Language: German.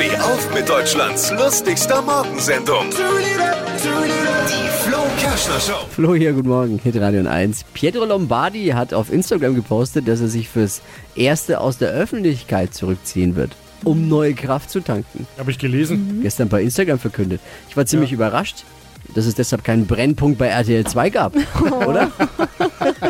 Steh auf mit Deutschlands lustigster Morgensendung. Die Flo Kerschner Show. Flo hier, guten Morgen, Hit Radio 1. Pietro Lombardi hat auf Instagram gepostet, dass er sich fürs Erste aus der Öffentlichkeit zurückziehen wird, um neue Kraft zu tanken. Habe ich gelesen. Gestern bei Instagram verkündet. Ich war ziemlich überrascht, dass es deshalb keinen Brennpunkt bei RTL 2 gab, oder?